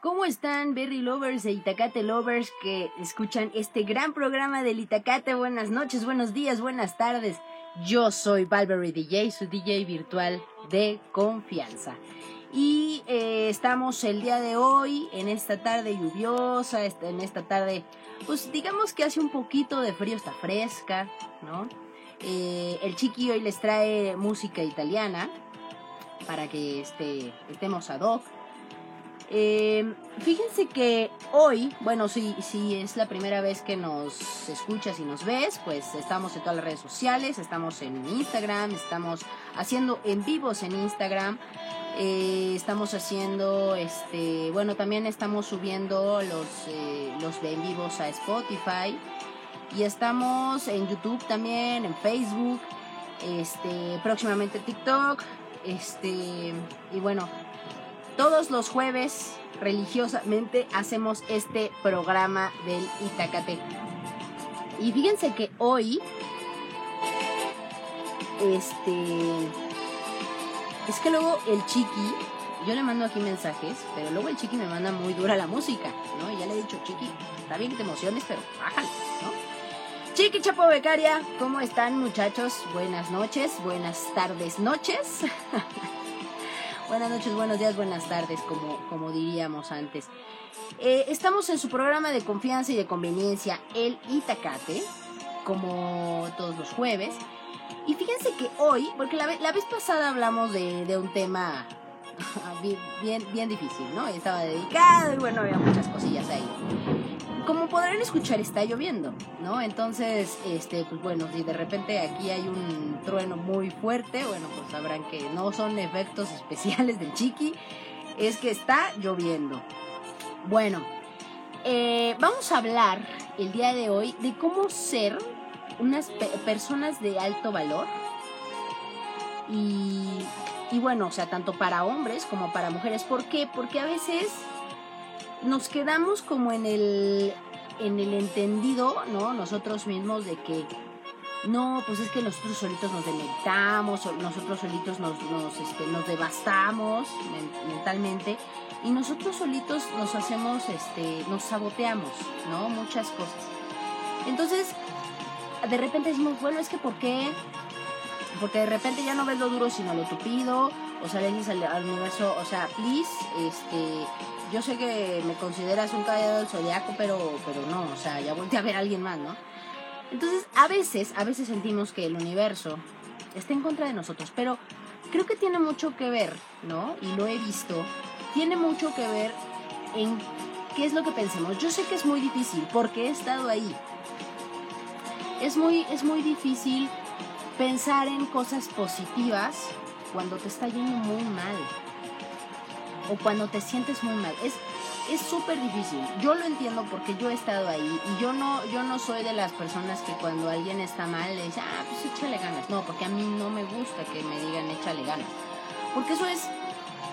¿Cómo están Berry Lovers e Itacate Lovers que escuchan este gran programa del Itacate? Buenas noches, buenos días, buenas tardes. Yo soy Valverde DJ, su DJ virtual de confianza. Y eh, estamos el día de hoy en esta tarde lluviosa, en esta tarde, pues digamos que hace un poquito de frío, está fresca, ¿no? Eh, el chiqui hoy les trae música italiana para que este, estemos ad hoc. Eh, fíjense que hoy, bueno, si, si es la primera vez que nos escuchas y nos ves, pues estamos en todas las redes sociales, estamos en Instagram, estamos haciendo en vivos en Instagram, eh, estamos haciendo, este, bueno, también estamos subiendo los, eh, los en vivos a Spotify y estamos en YouTube también, en Facebook, este, próximamente TikTok, este, y bueno, todos los jueves religiosamente hacemos este programa del Itacate. Y fíjense que hoy, este, es que luego el chiqui, yo le mando aquí mensajes, pero luego el chiqui me manda muy dura la música, ¿no? Y ya le he dicho, chiqui, está bien que te emociones, pero bájale, ¿no? Chiqui Chapo Becaria, ¿cómo están muchachos? Buenas noches, buenas tardes, noches. Buenas noches, buenos días, buenas tardes, como, como diríamos antes. Eh, estamos en su programa de confianza y de conveniencia, el Itacate, como todos los jueves. Y fíjense que hoy, porque la, la vez pasada hablamos de, de un tema bien, bien, bien difícil, ¿no? Estaba dedicado y bueno, había muchas cosillas ahí como podrán escuchar, está lloviendo, ¿no? Entonces, este, pues bueno, si de repente aquí hay un trueno muy fuerte, bueno, pues sabrán que no son efectos especiales del chiqui, es que está lloviendo. Bueno, eh, vamos a hablar el día de hoy de cómo ser unas personas de alto valor y, y bueno, o sea, tanto para hombres como para mujeres. ¿Por qué? Porque a veces nos quedamos como en el, en el entendido, ¿no? Nosotros mismos de que no, pues es que nosotros solitos nos deleitamos, nosotros solitos nos, nos, este, nos devastamos mentalmente y nosotros solitos nos hacemos, este, nos saboteamos, ¿no? Muchas cosas. Entonces, de repente decimos, bueno, es que ¿por qué? Porque de repente ya no ves lo duro sino lo tupido, o sea, le dices al, al universo, o sea, please, este, yo sé que me consideras un caballero del zodiaco, pero, pero no, o sea, ya volteé a ver a alguien más, ¿no? Entonces, a veces, a veces sentimos que el universo está en contra de nosotros, pero creo que tiene mucho que ver, ¿no? Y lo he visto, tiene mucho que ver en qué es lo que pensemos. Yo sé que es muy difícil, porque he estado ahí. Es muy, es muy difícil pensar en cosas positivas cuando te está yendo muy mal o cuando te sientes muy mal. Es es súper difícil. Yo lo entiendo porque yo he estado ahí y yo no yo no soy de las personas que cuando alguien está mal le dice, "Ah, pues échale ganas." No, porque a mí no me gusta que me digan, "Échale ganas." Porque eso es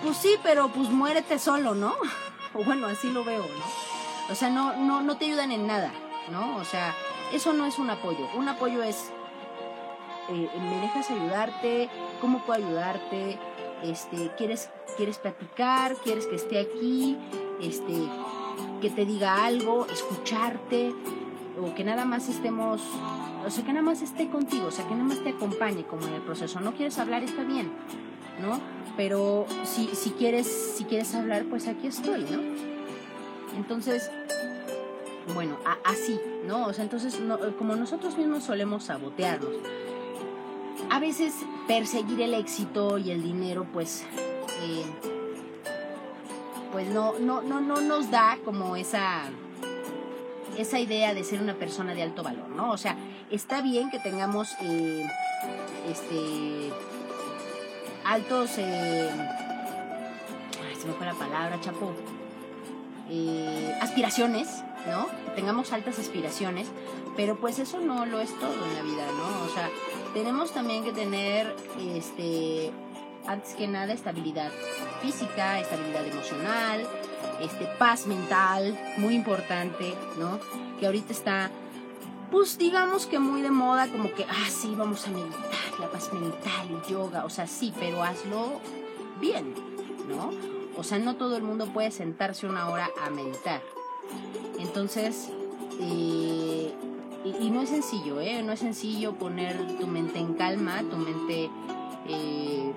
pues sí, pero pues muérete solo, ¿no? O bueno, así lo veo, ¿no? O sea, no no no te ayudan en nada, ¿no? O sea, eso no es un apoyo. Un apoyo es eh, ¿me dejas ayudarte? ¿Cómo puedo ayudarte? Este, ¿quieres, ¿Quieres platicar? ¿Quieres que esté aquí? Este, que te diga algo, escucharte, o que nada más estemos, o sea, que nada más esté contigo, o sea, que nada más te acompañe como en el proceso. No quieres hablar, está bien, ¿no? Pero si, si, quieres, si quieres hablar, pues aquí estoy, ¿no? Entonces, bueno, así, ¿no? O sea, entonces, como nosotros mismos solemos sabotearnos, a veces perseguir el éxito y el dinero, pues, eh, pues no, no, no, no nos da como esa, esa idea de ser una persona de alto valor, ¿no? O sea, está bien que tengamos, eh, este, altos, eh, se me fue la palabra, chapo, aspiraciones, ¿no? Tengamos altas aspiraciones, pero pues eso no lo es todo en la vida, ¿no? O sea, tenemos también que tener, este, antes que nada, estabilidad física, estabilidad emocional, este, paz mental, muy importante, ¿no? Que ahorita está, pues digamos que muy de moda, como que, ah, sí, vamos a meditar, la paz mental, el yoga, o sea, sí, pero hazlo bien, ¿no? O sea, no todo el mundo puede sentarse una hora a meditar. Entonces, eh, y, no es sencillo, ¿eh? No es sencillo poner tu mente en calma, tu mente, eh,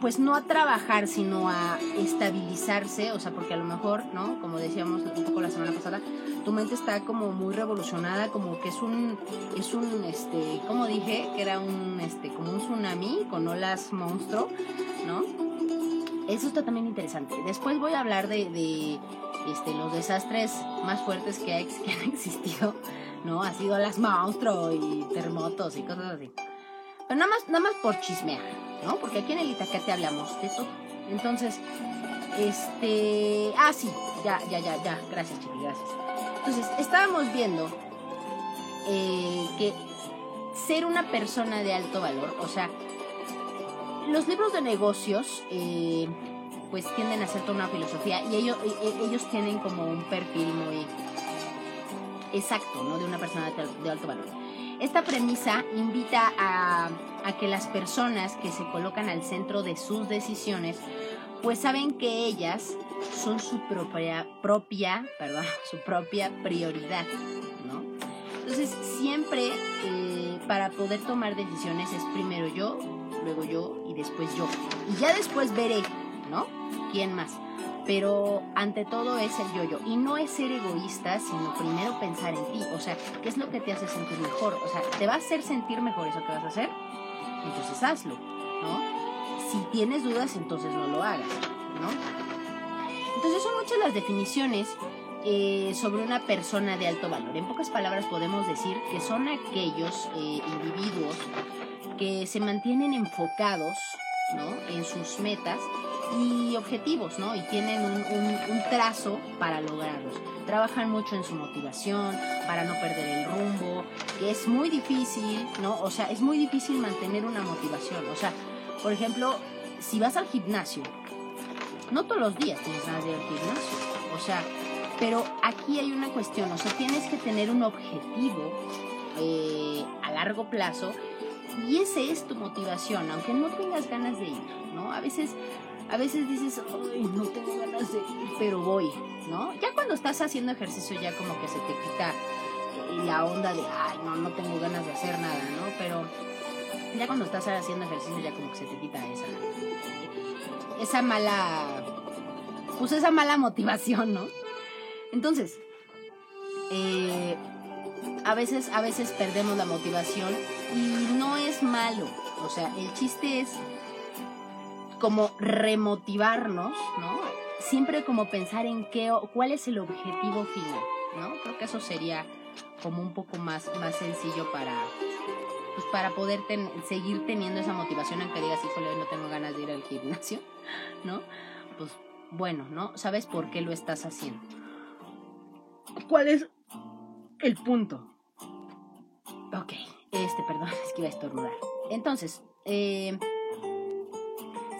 pues no a trabajar, sino a estabilizarse, o sea, porque a lo mejor, ¿no? Como decíamos un poco la semana pasada, tu mente está como muy revolucionada, como que es un, es un, este, como dije, que era un, este, como un tsunami con olas monstruo, ¿no? Eso está también interesante. Después voy a hablar de, este, los desastres más fuertes que han existido ¿no? Ha sido las monstruos y terremotos y cosas así. Pero nada más, nada más por chismear, ¿no? Porque aquí en el Itacate hablamos de todo. Entonces, este... Ah, sí, ya, ya, ya, ya. Gracias, Chiqui, gracias. Entonces, estábamos viendo eh, que ser una persona de alto valor, o sea, los libros de negocios, eh, pues tienden a ser toda una filosofía y ellos, ellos tienen como un perfil muy exacto, ¿no? De una persona de alto valor. Esta premisa invita a, que las personas que se colocan al centro de sus decisiones, pues saben que ellas son su propia, propia, perdón, su propia prioridad, ¿no? Entonces, siempre eh, para poder tomar decisiones es primero yo, luego yo y después yo. Y ya después veré, ¿no? ¿Quién más? Pero ante todo es el yo-yo. Y no es ser egoísta, sino primero pensar en ti. O sea, ¿qué es lo que te hace sentir mejor? O sea, ¿te va a hacer sentir mejor eso que vas a hacer? Entonces hazlo, ¿no? Si tienes dudas, entonces no lo hagas, ¿no? Entonces son muchas las definiciones eh, sobre una persona de alto valor. En pocas palabras podemos decir que son aquellos eh, individuos que se mantienen enfocados ¿no? en sus metas y objetivos, ¿no? Y tienen un, trazo para lograrlos. Trabajan mucho en su motivación, para no perder el rumbo, que es muy difícil, ¿no? O sea, es muy difícil mantener una motivación. O sea, por ejemplo, si vas al gimnasio, no todos los días tienes ganas de ir al gimnasio. O sea, pero aquí hay una cuestión, o sea, tienes que tener un objetivo eh, a largo plazo y ese es tu motivación, aunque no tengas ganas de ir, ¿no? A veces a veces dices, ay, no tengo ganas de ir, pero voy, ¿no? Ya cuando estás haciendo ejercicio ya como que se te quita la onda de, ay, no, no tengo ganas de hacer nada, ¿no? Pero ya cuando estás haciendo ejercicio ya como que se te quita esa, esa mala, pues esa mala motivación, ¿no? Entonces, eh, a veces, a veces perdemos la motivación y no es malo. O sea, el chiste es como remotivarnos, ¿no? Siempre como pensar en qué, cuál es el objetivo final, ¿no? Creo que eso sería como un poco más, más sencillo para, pues para poder seguir teniendo esa motivación, aunque digas, híjole, no tengo ganas de ir al gimnasio, ¿no? Pues bueno, ¿no? ¿Sabes por qué lo estás haciendo? ¿Cuál es el punto? Ok, este, perdón, es que iba a estornudar. Entonces, eh,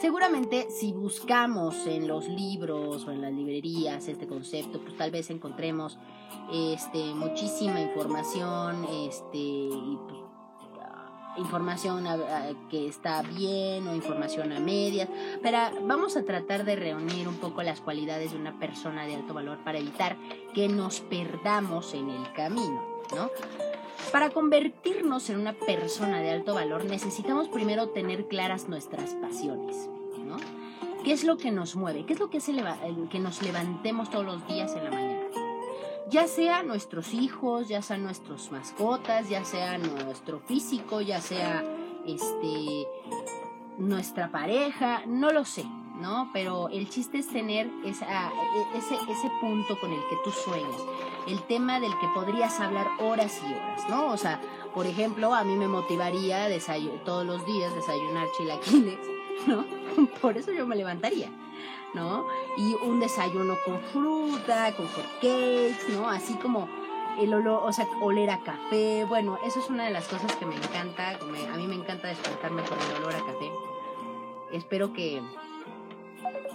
Seguramente si buscamos en los libros o en las librerías este concepto, pues tal vez encontremos este, muchísima información, este, pues, información que está bien o información a medias, pero vamos a tratar de reunir un poco las cualidades de una persona de alto valor para evitar que nos perdamos en el camino, ¿no? Para convertirnos en una persona de alto valor necesitamos primero tener claras nuestras pasiones, ¿no? ¿Qué es lo que nos mueve? ¿Qué es lo que hace que nos levantemos todos los días en la mañana? Ya sea nuestros hijos, ya sean nuestros mascotas, ya sea nuestro físico, ya sea este nuestra pareja, no lo sé, ¿no? Pero el chiste es tener ese punto con el que tú sueñas, el tema del que podrías hablar horas y horas, ¿no? O sea, por ejemplo, a mí me motivaría todos los días desayunar chilaquiles, ¿no? Por eso yo me levantaría, ¿no? Y un desayuno con fruta, con hot cakes, ¿no? Así como el olor, o sea, oler a café, bueno, eso es una de las cosas que me encanta, a mí me encanta despertarme con el olor a café. Espero que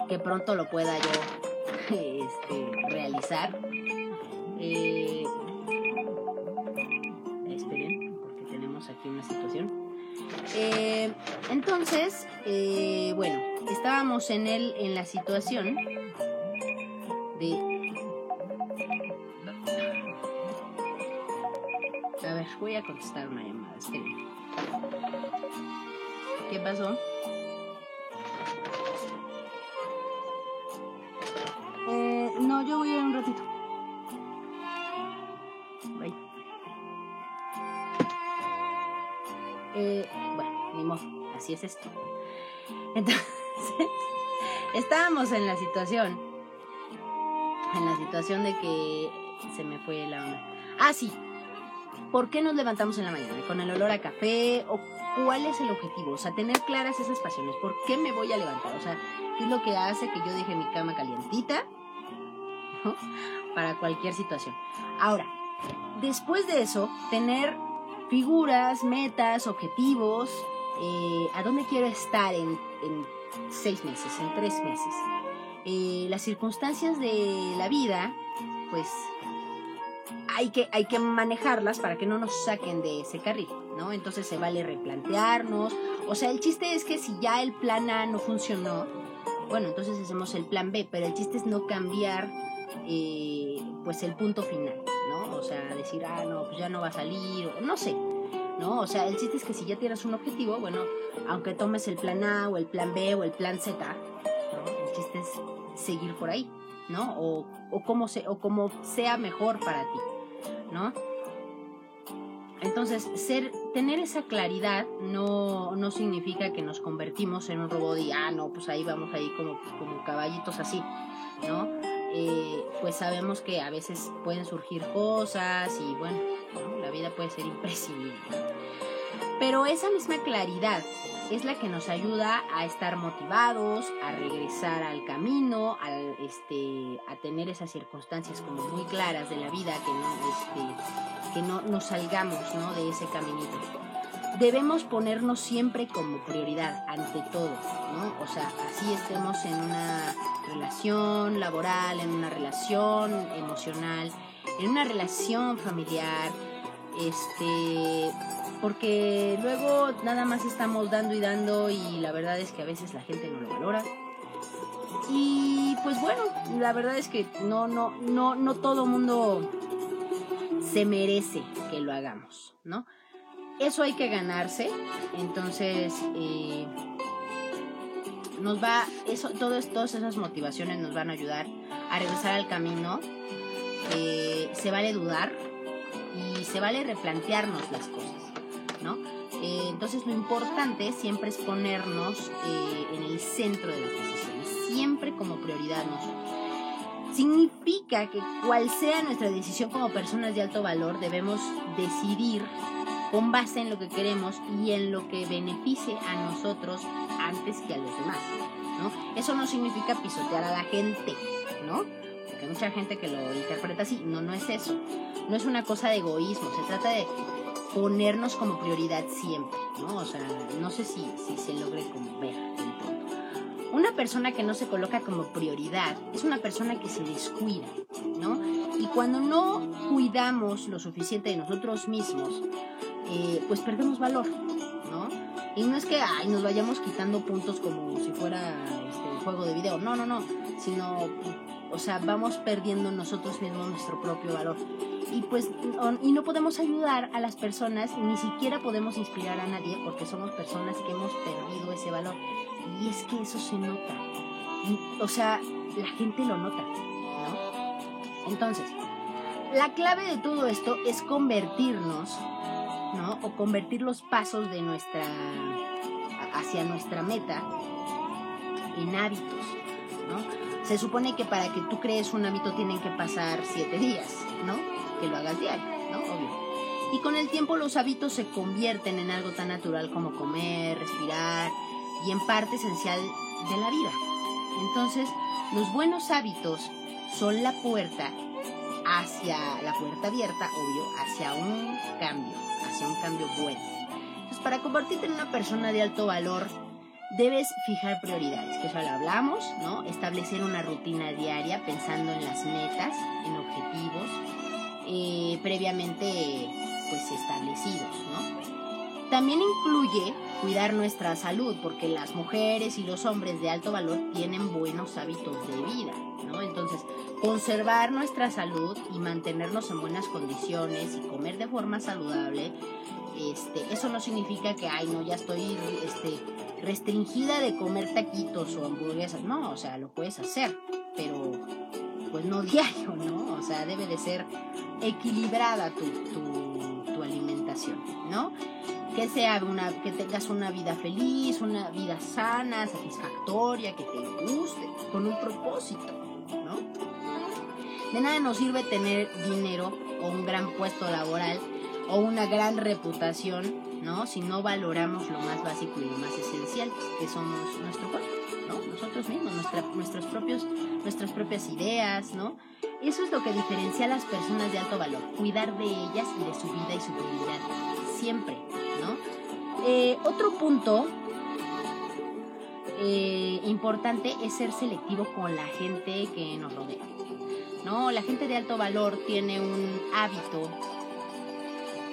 que pronto lo pueda yo este, realizar. Eh, entonces, eh, bueno, estábamos en el, en la situación de A ver, voy a contestar una llamada. Espérenme. ¿Qué pasó? Es esto. Entonces, estábamos en la situación. En la situación de que se me fue la onda. Ah, sí. ¿Por qué nos levantamos en la mañana? ¿Con el olor a café? ¿O cuál es el objetivo? O sea, tener claras esas pasiones. ¿Por qué me voy a levantar? O sea, ¿qué es lo que hace que yo deje mi cama calientita? Para cualquier situación. Ahora, después de eso, tener figuras, metas, objetivos, eh, a dónde quiero estar en, en, seis meses, en tres meses. Eh, las circunstancias de la vida, pues hay que, hay que manejarlas para que no nos saquen de ese carril, ¿no? Entonces se vale replantearnos. O sea, el chiste es que si ya el plan A no funcionó, bueno, entonces hacemos el plan B, pero el chiste es no cambiar eh, pues el punto final, ¿no? O sea, decir, ah, no, pues ya no va a salir, o no sé, ¿no? O sea, el chiste es que si ya tienes un objetivo, bueno, aunque tomes el plan A o el plan B o el plan Z, ¿no? El chiste es seguir por ahí, ¿no? O, o, como, se, o como sea mejor para ti. ¿no? Entonces, ser, tener esa claridad no, no significa que nos convertimos en un robot y, ah, no, pues ahí vamos ahí como, como caballitos así, ¿no? Eh, pues sabemos que a veces pueden surgir cosas y bueno, la vida puede ser imprescindible. Pero esa misma claridad es la que nos ayuda a estar motivados, a regresar al camino, a, este, a tener esas circunstancias como muy claras de la vida, que no, este, que no nos salgamos ¿no? de ese caminito. Debemos ponernos siempre como prioridad ante todo, ¿no? O sea, así estemos en una relación laboral, en una relación emocional, en una relación familiar, este porque luego nada más estamos dando y dando y la verdad es que a veces la gente no lo valora. Y pues bueno, la verdad es que no, no, no, no todo mundo se merece que lo hagamos, ¿no? Eso hay que ganarse, entonces eh, nos va, eso, todas esas motivaciones nos van a ayudar a regresar al camino. Eh, se vale dudar y se vale replantearnos las cosas. Eh, entonces lo importante siempre es ponernos eh, en el centro de las decisiones, siempre como prioridad Significa que cual sea nuestra decisión como personas de alto valor, debemos decidir con base en lo que queremos y en lo que beneficie a nosotros antes que a los demás, ¿no? Eso no significa pisotear a la gente, ¿no? Porque hay mucha gente que lo interpreta así. No, no es eso. No es una cosa de egoísmo. Se trata de ponernos como prioridad siempre, ¿no? O sea, no sé si, si se logre como ver Una persona que no se coloca como prioridad es una persona que se descuida, ¿no? Y cuando no cuidamos lo suficiente de nosotros mismos, eh, pues perdemos valor, ¿no? Y no es que ay, nos vayamos quitando puntos como si fuera este, juego de video, no, no, no, sino, o sea, vamos perdiendo nosotros mismos nuestro propio valor y pues y no podemos ayudar a las personas ni siquiera podemos inspirar a nadie porque somos personas que hemos perdido ese valor y es que eso se nota o sea la gente lo nota ¿no? entonces la clave de todo esto es convertirnos ¿no? o convertir los pasos de nuestra hacia nuestra meta en hábitos ¿no? Se supone que para que tú crees un hábito tienen que pasar siete días ¿no? que lo hagas diario, ¿no? Obvio. Y con el tiempo los hábitos se convierten en algo tan natural como comer, respirar y en parte esencial de la vida. Entonces, los buenos hábitos son la puerta hacia la puerta abierta, obvio, hacia un cambio, hacia un cambio bueno. Entonces, para convertirte en una persona de alto valor, debes fijar prioridades, que eso lo hablamos, ¿no? Establecer una rutina diaria pensando en las metas, en objetivos, eh, previamente pues establecidos, ¿no? También incluye cuidar nuestra salud, porque las mujeres y los hombres de alto valor tienen buenos hábitos de vida, Entonces, conservar nuestra salud y mantenernos en buenas condiciones y comer de forma saludable, este, eso no significa que, ay, no, ya estoy este, restringida de comer taquitos o hamburguesas. No, o sea, lo puedes hacer, pero pues no diario, ¿no? O sea, debe de ser equilibrada tu, tu, tu alimentación, ¿no? que sea una, que tengas una vida feliz, una vida sana, satisfactoria, que te guste, con un propósito, ¿no? De nada nos sirve tener dinero o un gran puesto laboral o una gran reputación, ¿no? Si no valoramos lo más básico y lo más esencial, que somos nuestro cuerpo, ¿no? Nosotros mismos, nuestros propios, nuestras propias ideas, ¿no? Eso es lo que diferencia a las personas de alto valor, cuidar de ellas y de su vida y su dignidad, siempre, eh, otro punto eh, importante es ser selectivo con la gente que nos rodea. ¿no? La gente de alto valor tiene un hábito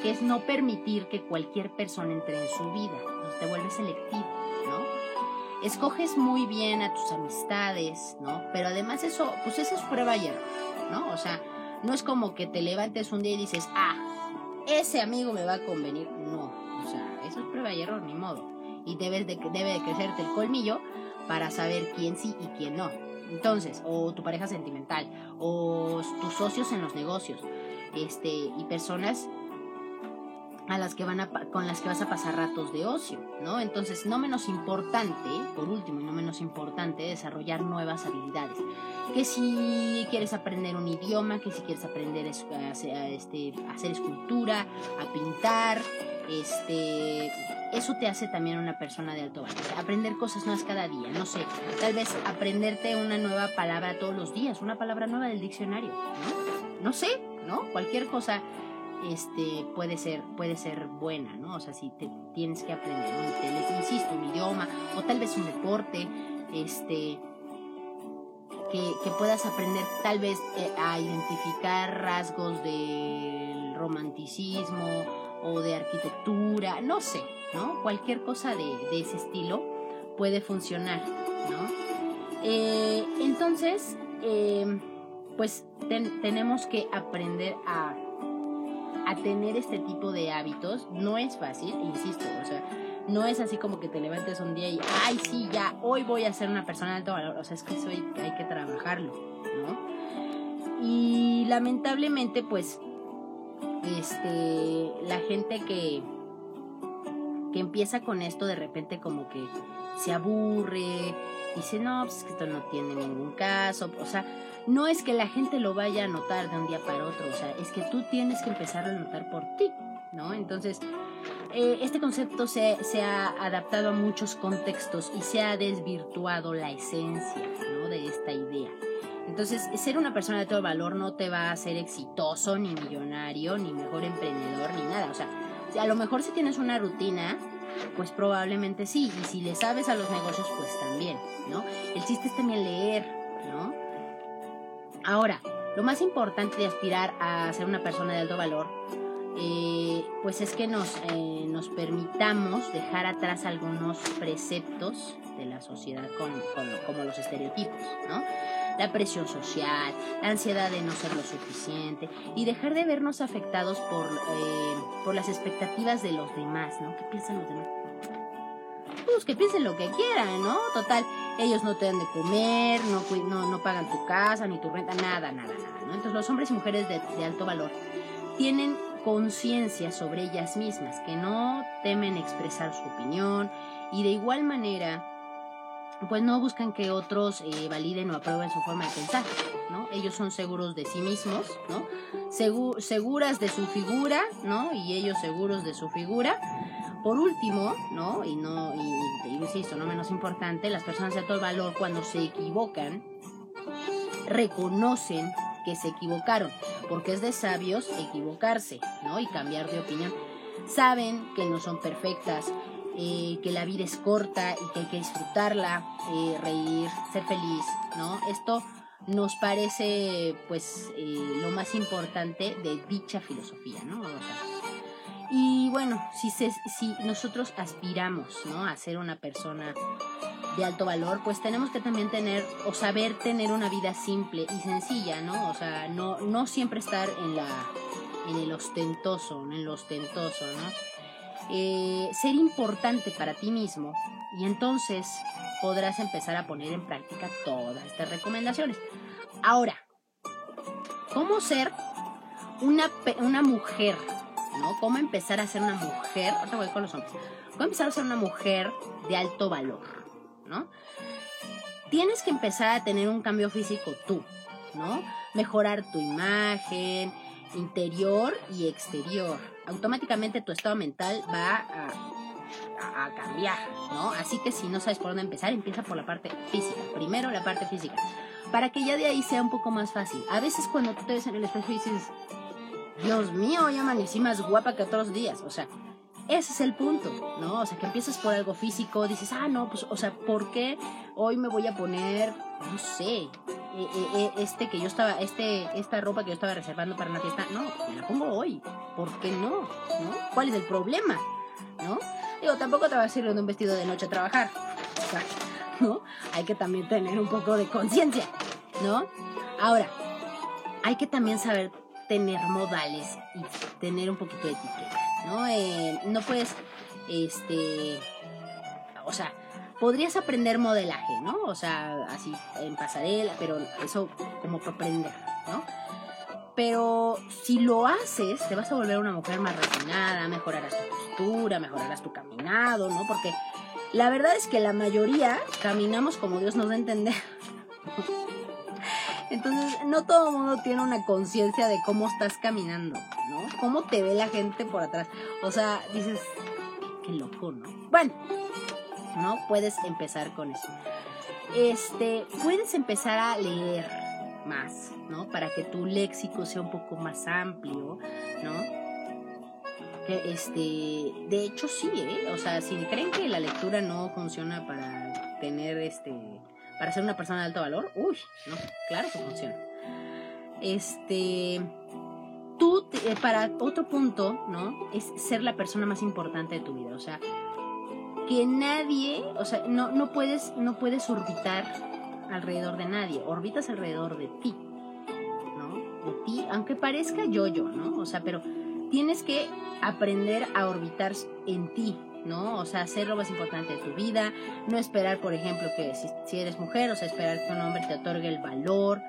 que es no permitir que cualquier persona entre en su vida. te vuelves selectivo, ¿no? Escoges muy bien a tus amistades, ¿no? Pero además eso, pues eso es prueba y error, ¿no? O sea, no es como que te levantes un día y dices, ah, ese amigo me va a convenir. No, o sea, eso es prueba y error, ni modo. Y debes de, debe de crecerte el colmillo para saber quién sí y quién no. Entonces, o tu pareja sentimental, o tus socios en los negocios, este, y personas a las que van a, con las que vas a pasar ratos de ocio, ¿no? Entonces, no menos importante, por último y no menos importante, desarrollar nuevas habilidades. Que si quieres aprender un idioma, que si quieres aprender a hacer, este, a hacer escultura, a pintar, este, eso te hace también una persona de alto valor. Aprender cosas nuevas cada día, no sé, tal vez aprenderte una nueva palabra todos los días, una palabra nueva del diccionario, ¿no? Sé, ¿no? Cualquier cosa este puede ser puede ser buena, ¿no? O sea, si te tienes que aprender, ¿no? insisto, un idioma o tal vez un deporte, este que, que puedas aprender tal vez eh, a identificar rasgos del romanticismo o de arquitectura, no sé, ¿no? Cualquier cosa de, ese estilo puede funcionar, ¿no? Eh, entonces, eh, pues tenemos que aprender a, a tener este tipo de hábitos. No es fácil, insisto, o sea, no es así como que te levantes un día y, ay, sí, ya, hoy voy a ser una persona de alto valor. O sea, es que eso hay que trabajarlo, ¿no? Y lamentablemente, pues, este, la gente que, que empieza con esto de repente como que se aburre, dice, no, pues esto no tiene ningún caso, o sea, no es que la gente lo vaya a notar de un día para otro, o sea, es que tú tienes que empezar a notar por ti, ¿no? Entonces, eh, este concepto se, se, ha adaptado a muchos contextos y se ha desvirtuado la esencia, ¿no? De esta idea. Entonces, ser una persona de todo valor no te va a hacer exitoso, ni millonario, ni mejor emprendedor, ni nada. O sea, a lo mejor si tienes una rutina, pues probablemente sí. Y si le sabes a los negocios, pues también, ¿no? El chiste es también leer, ¿no? Ahora, lo más importante de aspirar a ser una persona de alto valor, eh, pues es que nos, eh, nos permitamos dejar atrás algunos preceptos de la sociedad como los estereotipos, ¿no? La presión social, la ansiedad de no ser lo suficiente y dejar de vernos afectados por, eh, por las expectativas de los demás, ¿no? ¿Qué piensan los demás? Pues que piensen lo que quieran, ¿no? Total, ellos no te dan de comer, no, no, no pagan tu casa, ni tu renta, nada, nada, nada, ¿no? Entonces los hombres y mujeres de, de alto valor tienen conciencia sobre ellas mismas, que no temen expresar su opinión y de igual manera pues no buscan que otros eh, validen o aprueben su forma de pensar, ¿no? Ellos son seguros de sí mismos, ¿no? seguras de su figura, ¿no? Y ellos seguros de su figura. Por último, ¿no? Y no, y, insisto, no menos importante, las personas de alto valor cuando se equivocan, reconocen que se equivocaron, porque es de sabios equivocarse, ¿no? Y cambiar de opinión. Saben que no son perfectas, eh, que la vida es corta y que hay que disfrutarla, eh, reír, ser feliz, ¿no? Esto nos parece pues eh, lo más importante de dicha filosofía, ¿no? Y bueno, si, se, si nosotros aspiramos ¿no? a ser una persona de alto valor, pues tenemos que también tener o saber tener una vida simple y sencilla, ¿no? O sea, no, no siempre estar en la en el ostentoso, en el ostentoso, ¿no? Eh, ser importante para ti mismo y entonces podrás empezar a poner en práctica todas estas recomendaciones. Ahora, ¿cómo ser una, una mujer? ¿no? ¿Cómo empezar a ser una mujer? Ahora voy con los hombres. ¿Cómo empezar a ser una mujer de alto valor? ¿no? Tienes que empezar a tener un cambio físico tú, ¿no? Mejorar tu imagen, interior y exterior. Automáticamente tu estado mental va a, cambiar, ¿no? Así que si no sabes por dónde empezar, empieza por la parte física. Primero la parte física. Para que ya de ahí sea un poco más fácil. A veces cuando tú te ves en el espejo dices, Dios mío, ya amanecí más guapa que otros días. O sea, ese es el punto, ¿no? O sea, que empiezas por algo físico, dices, ah, no, pues, o sea, ¿por qué hoy me voy a poner, no sé, este que yo estaba, este, esta ropa que yo estaba reservando para una fiesta, no, me la pongo hoy, ¿por qué no? ¿No? ¿Cuál es el problema? ¿No? Digo, tampoco te vas a ir en un vestido de noche a trabajar, ¿no? Hay que también tener un poco de conciencia, ¿no? Ahora, hay que también saber tener modales y tener un poquito de etiqueta, ¿no? no puedes, este, o sea, podrías aprender modelaje, ¿no? O sea, así en pasarela, pero eso como para aprender, ¿no? Pero si lo haces, te vas a volver una mujer más refinada, mejorarás tu postura, mejorarás tu caminado, ¿no? Porque la verdad es que la mayoría caminamos como Dios nos da a entender. Entonces, no todo mundo tiene una conciencia de cómo estás caminando, ¿no? Cómo te ve la gente por atrás. O sea, dices, qué loco, ¿no? Bueno, ¿no? Puedes empezar con eso. Este, puedes empezar a leer más, ¿no? Para que tu léxico sea un poco más amplio, ¿no? Este, de hecho sí, ¿eh? O sea, si creen que la lectura no funciona para tener este, para ser una persona de alto valor, uy, no, claro que funciona. Este, tú, eh, para otro punto, ¿no? Es ser la persona más importante de tu vida, o sea, que nadie, o sea, no, no, puedes, no puedes orbitar alrededor de nadie, orbitas alrededor de ti, ¿no? De ti, aunque parezca yo-yo, ¿no? O sea, pero tienes que aprender a orbitar en ti, ¿no? O sea, hacer lo más importante de tu vida, no esperar, por ejemplo, que si, eres mujer, o sea, esperar que un hombre te otorgue el valor,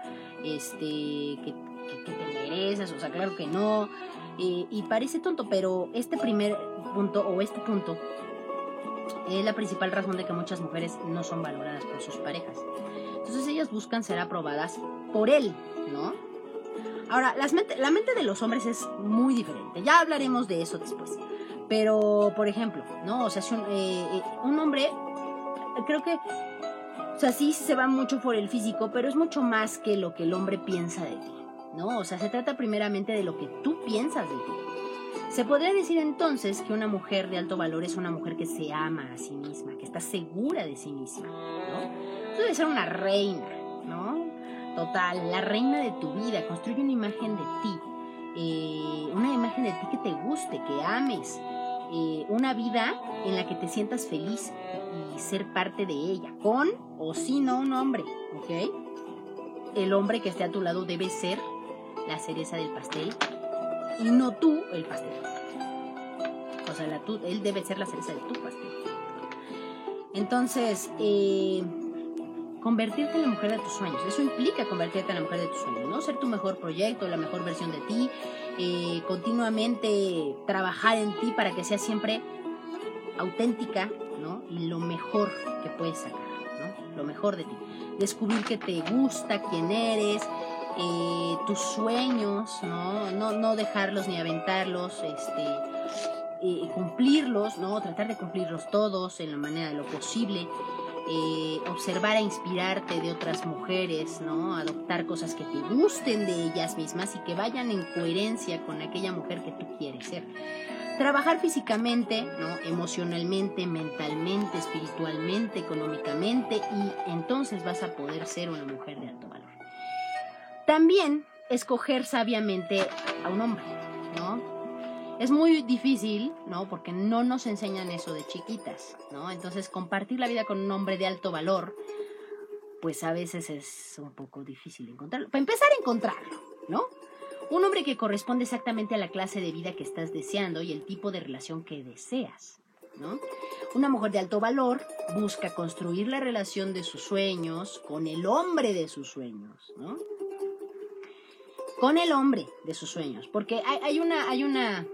este, que, que, te mereces, o sea, claro que no. Eh, y parece tonto, pero este primer punto o este punto es la principal razón de que muchas mujeres no son valoradas por sus parejas. Entonces ellas buscan ser aprobadas por él, ¿no? Ahora, la mente de los hombres es muy diferente. Ya hablaremos de eso después. Pero, por ejemplo, ¿no? O sea, un, eh, eh, un hombre, creo que, o sea, sí se va mucho por el físico, pero es mucho más que lo que el hombre piensa de ti, ¿no? O sea, se trata primeramente de lo que tú piensas de ti. Se podría decir entonces que una mujer de alto valor es una mujer que se ama a sí misma, que está segura de sí misma, ¿no? Tú debes ser una reina, ¿no? Total, la reina de tu vida. Construye una imagen de ti, eh, una imagen de ti que te guste, que ames, eh, una vida en la que te sientas feliz y ser parte de ella, con o sin un hombre, ¿ok? El hombre que esté a tu lado debe ser la cereza del pastel y no tú el pastel. O sea, la, él debe ser la cereza de tu pastel. Entonces, eh, convertirte en la mujer de tus sueños. Eso implica convertirte en la mujer de tus sueños, ¿no? Ser tu mejor proyecto, la mejor versión de ti, eh, continuamente trabajar en ti para que seas siempre auténtica, ¿no? Y lo mejor que puedes sacar, ¿no? Lo mejor de ti. Descubrir que te gusta, quién eres, eh, tus sueños, ¿no? ¿no? No dejarlos ni aventarlos, este, eh, cumplirlos, ¿no? Tratar de cumplirlos todos en la manera de lo posible. Eh, observar e inspirarte de otras mujeres, ¿no? Adoptar cosas que te gusten de ellas mismas y que vayan en coherencia con aquella mujer que tú quieres ser. Trabajar físicamente, ¿no? Emocionalmente, mentalmente, espiritualmente, económicamente y entonces vas a poder ser una mujer de alto valor. También escoger sabiamente a un hombre, ¿no? es muy difícil, ¿no? Porque no nos enseñan eso de chiquitas, ¿no? Entonces, compartir la vida con un hombre de alto valor, pues a veces es un poco difícil encontrarlo. Para empezar a encontrarlo, ¿no? Un hombre que corresponde exactamente a la clase de vida que estás deseando y el tipo de relación que deseas, ¿no? Una mujer de alto valor busca construir la relación de sus sueños con el hombre de sus sueños, ¿no? Con el hombre de sus sueños, porque hay, una, hay una,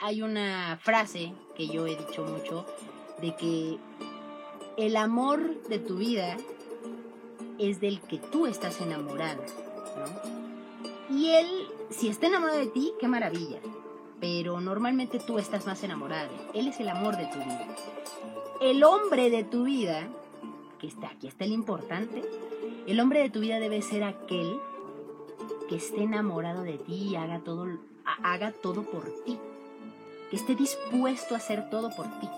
hay una frase que yo he dicho mucho de que el amor de tu vida es del que tú estás enamorado. ¿no? Y él, si está enamorado de ti, qué maravilla. Pero normalmente tú estás más enamorado. Él es el amor de tu vida. El hombre de tu vida, que está aquí, está el importante. El hombre de tu vida debe ser aquel que esté enamorado de ti y haga todo, haga todo por ti que esté dispuesto a hacer todo por ti.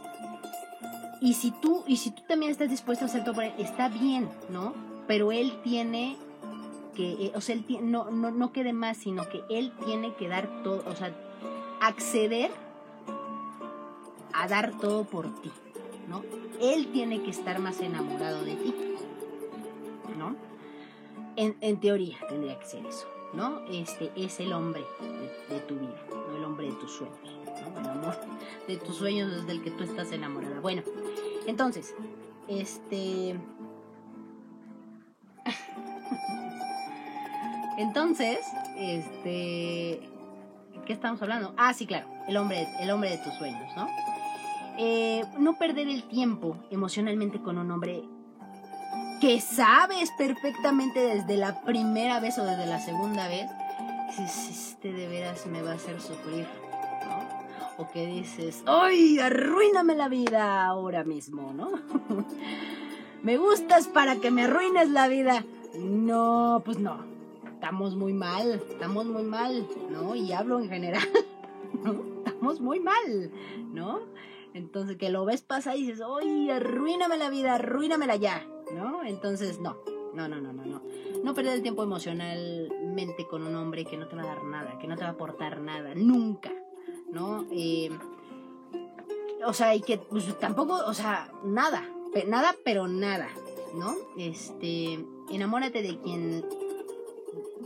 Y si tú, y si tú también estás dispuesto a hacer todo por él, está bien, ¿no? Pero él tiene que, eh, o sea, él no, no, no quede más, sino que él tiene que dar todo, o sea, acceder a dar todo por ti, ¿no? Él tiene que estar más enamorado de ti, ¿no? En, en teoría tendría que ser eso, ¿no? Este es el hombre de, tu vida, no el hombre de tus sueños el amor de tus sueños es del que tú estás enamorada. Bueno, entonces, este... entonces, este... ¿Qué estamos hablando? Ah, sí, claro, el hombre, el hombre de tus sueños, ¿no? Eh, no perder el tiempo emocionalmente con un hombre que sabes perfectamente desde la primera vez o desde la segunda vez si este de veras me va a hacer sufrir o que dices, ¡ay, arruíname la vida ahora mismo, ¿no? me gustas para que me arruines la vida. No, pues no. Estamos muy mal, estamos muy mal, ¿no? Y hablo en general, ¿no? Estamos muy mal, ¿no? Entonces que lo ves pasar y dices, ¡ay, arruíname la vida, arruínamela ya! ¿No? Entonces, no. No, no, no, no, no. No perder el tiempo emocionalmente con un hombre que no te va a dar nada, que no te va a aportar nada, nunca. ¿no? Eh, o sea, y que pues, tampoco, o sea, nada, nada, pero nada, ¿no? Este, enamórate de quien,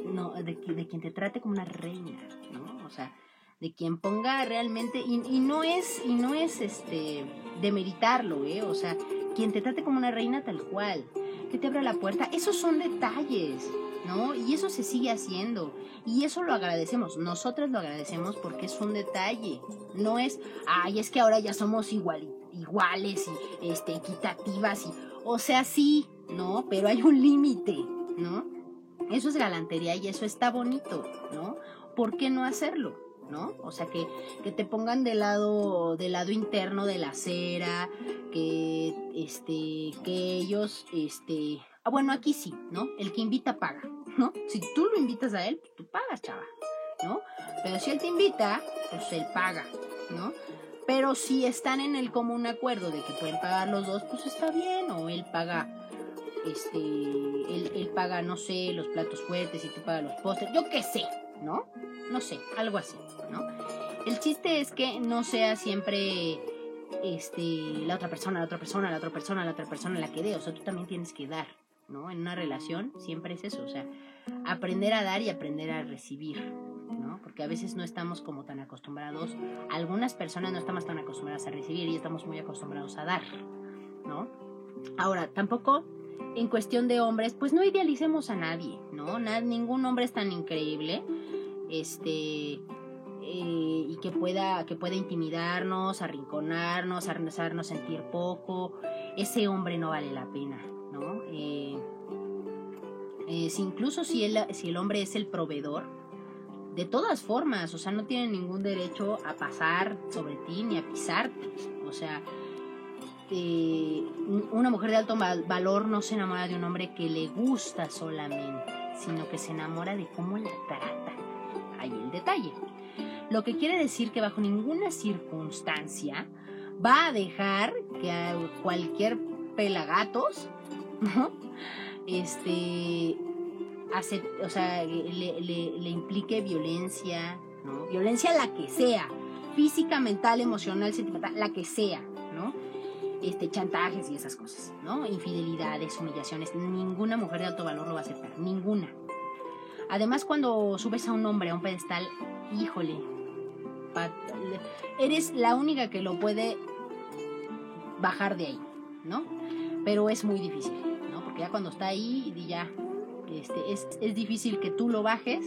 no, de, quien te trate como una reina, ¿no? O sea, de quien ponga realmente, y, y no es, y no es, este, demeritarlo, ¿eh? O sea, quien te trate como una reina tal cual, que te abra la puerta, esos son detalles, ¿no? Y eso se sigue haciendo. Y eso lo agradecemos. Nosotras lo agradecemos porque es un detalle. No es, ay, es que ahora ya somos igual, iguales y este, equitativas. Y, o sea, sí, ¿no? Pero hay un límite, ¿no? Eso es galantería y eso está bonito, ¿no? ¿Por qué no hacerlo? ¿No? O sea, que, que, te pongan del lado, del lado interno de la acera, que, este, que ellos, este, ah, bueno, aquí sí, ¿no? El que invita paga, ¿no? Si tú lo invitas a él, pues tú pagas, chava, ¿no? Pero si él te invita, pues él paga, ¿no? Pero si están en el común acuerdo de que pueden pagar los dos, pues está bien, o él paga, este, él, él paga, no sé, los platos fuertes y tú pagas los postres, yo qué sé, ¿no? No sé, algo así, ¿no? El chiste es que no sea siempre este, la otra persona, la otra persona, la otra persona, la otra persona la que dé, o sea, tú también tienes que dar, ¿no? En una relación siempre es eso, o sea, aprender a dar y aprender a recibir, ¿no? Porque a veces no estamos como tan acostumbrados, algunas personas no estamos tan acostumbradas a recibir y estamos muy acostumbrados a dar, ¿no? Ahora, tampoco en cuestión de hombres, pues no idealicemos a nadie, ¿no? ningún hombre es tan increíble, este, eh, y que pueda, que pueda intimidarnos, arrinconarnos, hacernos sentir poco, ese hombre no vale la pena, ¿no? Eh, eh, incluso si el, si el hombre es el proveedor, de todas formas, o sea, no tiene ningún derecho a pasar sobre ti ni a pisarte. O sea, una mujer de alto valor no se enamora de un hombre que le gusta solamente, sino que se enamora de cómo la trata. Ahí el detalle. Lo que quiere decir que bajo ninguna circunstancia va a dejar que a cualquier pelagatos, ¿no? Este, o sea, le, le, implique violencia, ¿no? Violencia la que sea, física, mental, emocional, sentimental, la que sea, ¿no? Este, chantajes y esas cosas, ¿no? Infidelidades, humillaciones. Ninguna mujer de alto valor lo va a aceptar, ninguna. Además, cuando subes a un hombre a un pedestal, híjole, eres la única que lo puede bajar de ahí, ¿no? Pero es muy difícil, ¿no? Porque ya cuando está ahí, ya este, es, es difícil que tú lo bajes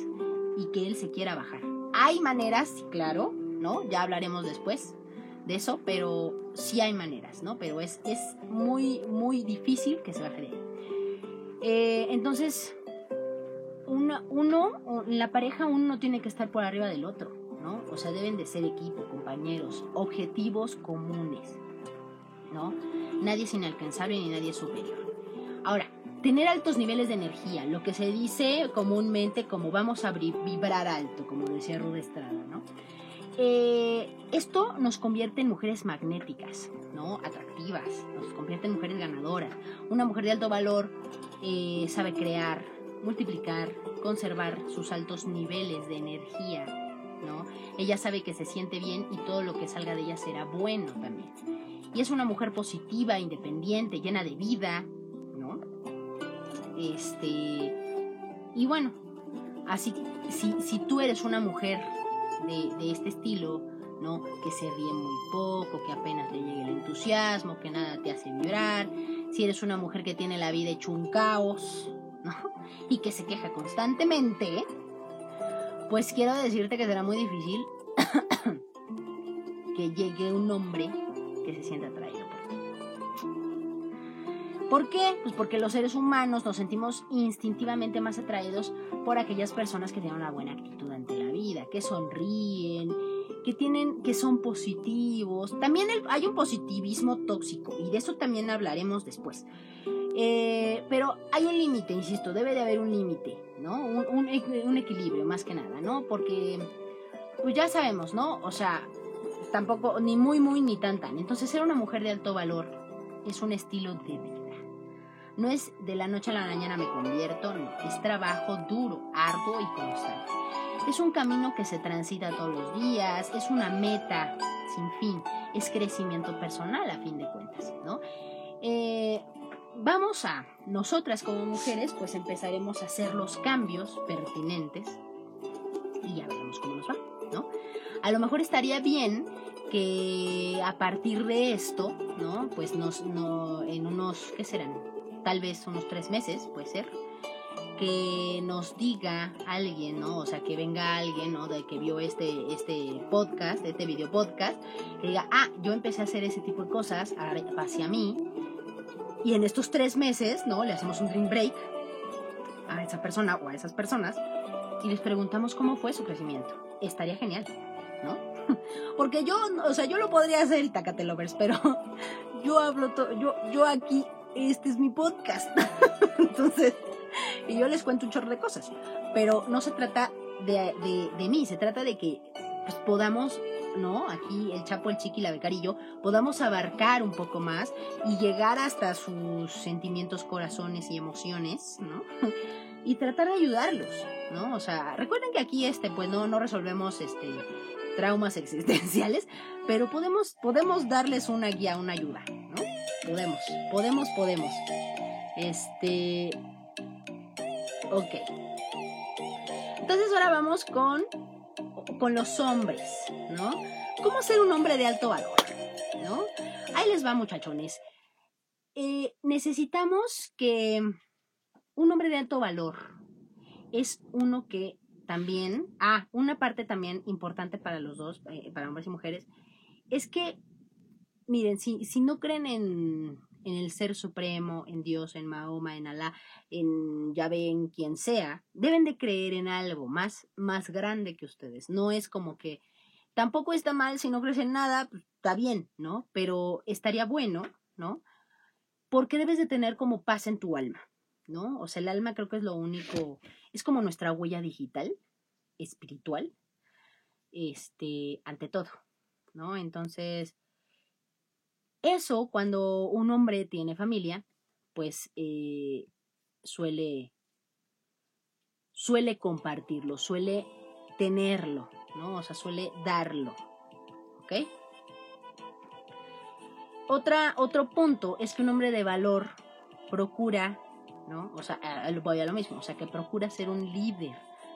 y que él se quiera bajar. Hay maneras, claro, ¿no? Ya hablaremos después de eso, pero sí hay maneras, ¿no? Pero es, es muy, muy difícil que se baje de. Eh, entonces, uno, en la pareja uno no tiene que estar por arriba del otro, ¿no? O sea, deben de ser equipo, compañeros, objetivos comunes, ¿no? Nadie es inalcanzable ni nadie es superior. Ahora, tener altos niveles de energía, lo que se dice comúnmente como vamos a vibrar alto, como decía Rude Estrada, ¿no? Eh, esto nos convierte en mujeres magnéticas, ¿no? Atractivas, nos convierte en mujeres ganadoras. Una mujer de alto valor eh, sabe crear, multiplicar, conservar sus altos niveles de energía, ¿no? Ella sabe que se siente bien y todo lo que salga de ella será bueno también. Y es una mujer positiva, independiente, llena de vida, ¿no? Este. Y bueno, así, si, si tú eres una mujer de, de este estilo, ¿no? Que se ríe muy poco, que apenas le llegue el entusiasmo, que nada te hace vibrar. Si eres una mujer que tiene la vida hecho un caos, y que se queja constantemente, pues quiero decirte que será muy difícil que llegue un hombre que se sienta atraído por ti. ¿Por qué? Pues porque los seres humanos nos sentimos instintivamente más atraídos por aquellas personas que tienen una buena actitud ante la vida, que sonríen, que tienen, que son positivos. También hay un positivismo tóxico y de eso también hablaremos después. Eh, pero hay un límite, insisto, debe de haber un límite, ¿no? Un, equilibrio más que nada, ¿no? Porque, pues ya sabemos, ¿no? O sea, tampoco, ni muy, muy, ni tan, tan. Entonces, ser una mujer de alto valor es un estilo de vida. No es de la noche a la mañana me convierto, no. Es trabajo duro, arduo y constante. Es un camino que se transita todos los días, es una meta sin fin, es crecimiento personal a fin de cuentas, ¿no? Eh, vamos a, nosotras como mujeres, pues empezaremos a hacer los cambios pertinentes y ya veremos cómo nos va, ¿no? A lo mejor estaría bien que a partir de esto, ¿no? Pues nos, no, en unos, ¿qué serán? Tal vez unos tres meses, puede ser, que nos diga alguien, ¿no? O sea, que venga alguien, ¿no? De que vio este, este podcast, este video podcast, que diga, ah, yo empecé a hacer ese tipo de cosas hacia mí, y en estos tres meses, ¿no? Le hacemos un dream break a esa persona o a esas personas y les preguntamos cómo fue su crecimiento. Estaría genial, ¿no? Porque yo, o sea, yo lo podría hacer y tacate lovers, pero yo hablo todo, yo, yo aquí, este es mi podcast. Entonces, y yo les cuento un chorro de cosas. Pero no se trata de, de, de mí, se trata de que pues, podamos ¿no? Aquí el Chapo, el Chiqui, la Becarillo, podamos abarcar un poco más y llegar hasta sus sentimientos, corazones y emociones, ¿no? y tratar de ayudarlos, ¿no? O sea, recuerden que aquí, este, pues no, no resolvemos, este, traumas existenciales, pero podemos, podemos darles una guía, una ayuda, ¿no? Podemos, podemos, podemos. Este, ok. Entonces ahora vamos con con los hombres, ¿no? ¿Cómo ser un hombre de alto valor? ¿No? Ahí les va, muchachones. Eh, necesitamos que un hombre de alto valor es uno que también, ah, una parte también importante para los dos, eh, para hombres y mujeres, es que, miren, si, si no creen en, en el Ser Supremo, en Dios, en Mahoma, en Alá, en Yahvé, en quien sea, deben de creer en algo más, más grande que ustedes. No es como que tampoco está mal si no crees en nada, pues, está bien, ¿no? Pero estaría bueno, ¿no? Porque debes de tener como paz en tu alma, ¿no? O sea, el alma creo que es lo único, es como nuestra huella digital, espiritual, este, ante todo, ¿no? Entonces, eso, cuando un hombre tiene familia, pues eh, suele, suele compartirlo, suele tenerlo, ¿no? O sea, suele darlo. ¿ok? Otra, otro punto es que un hombre de valor procura, ¿no? O sea, voy a lo mismo, o sea, que procura ser un líder,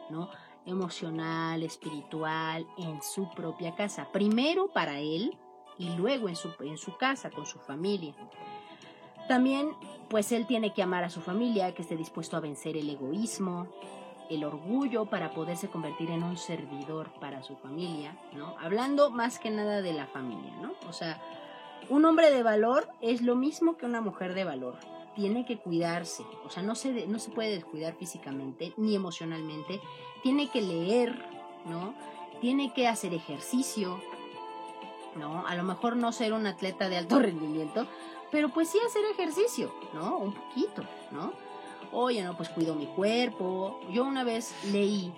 ¿no? Emocional, espiritual, en su propia casa. Primero para él y luego en su, en su casa, con su familia. También, pues él tiene que amar a su familia, que esté dispuesto a vencer el egoísmo, el orgullo para poderse convertir en un servidor para su familia, ¿no? Hablando más que nada de la familia, ¿no? O sea, un hombre de valor es lo mismo que una mujer de valor. Tiene que cuidarse, o sea, no se, no se puede descuidar físicamente ni emocionalmente. Tiene que leer, ¿no? Tiene que hacer ejercicio, ¿no? A lo mejor no ser un atleta de alto rendimiento, pero pues sí hacer ejercicio, ¿no? Un poquito, ¿no? Oye, no, pues cuido mi cuerpo. Yo una vez leí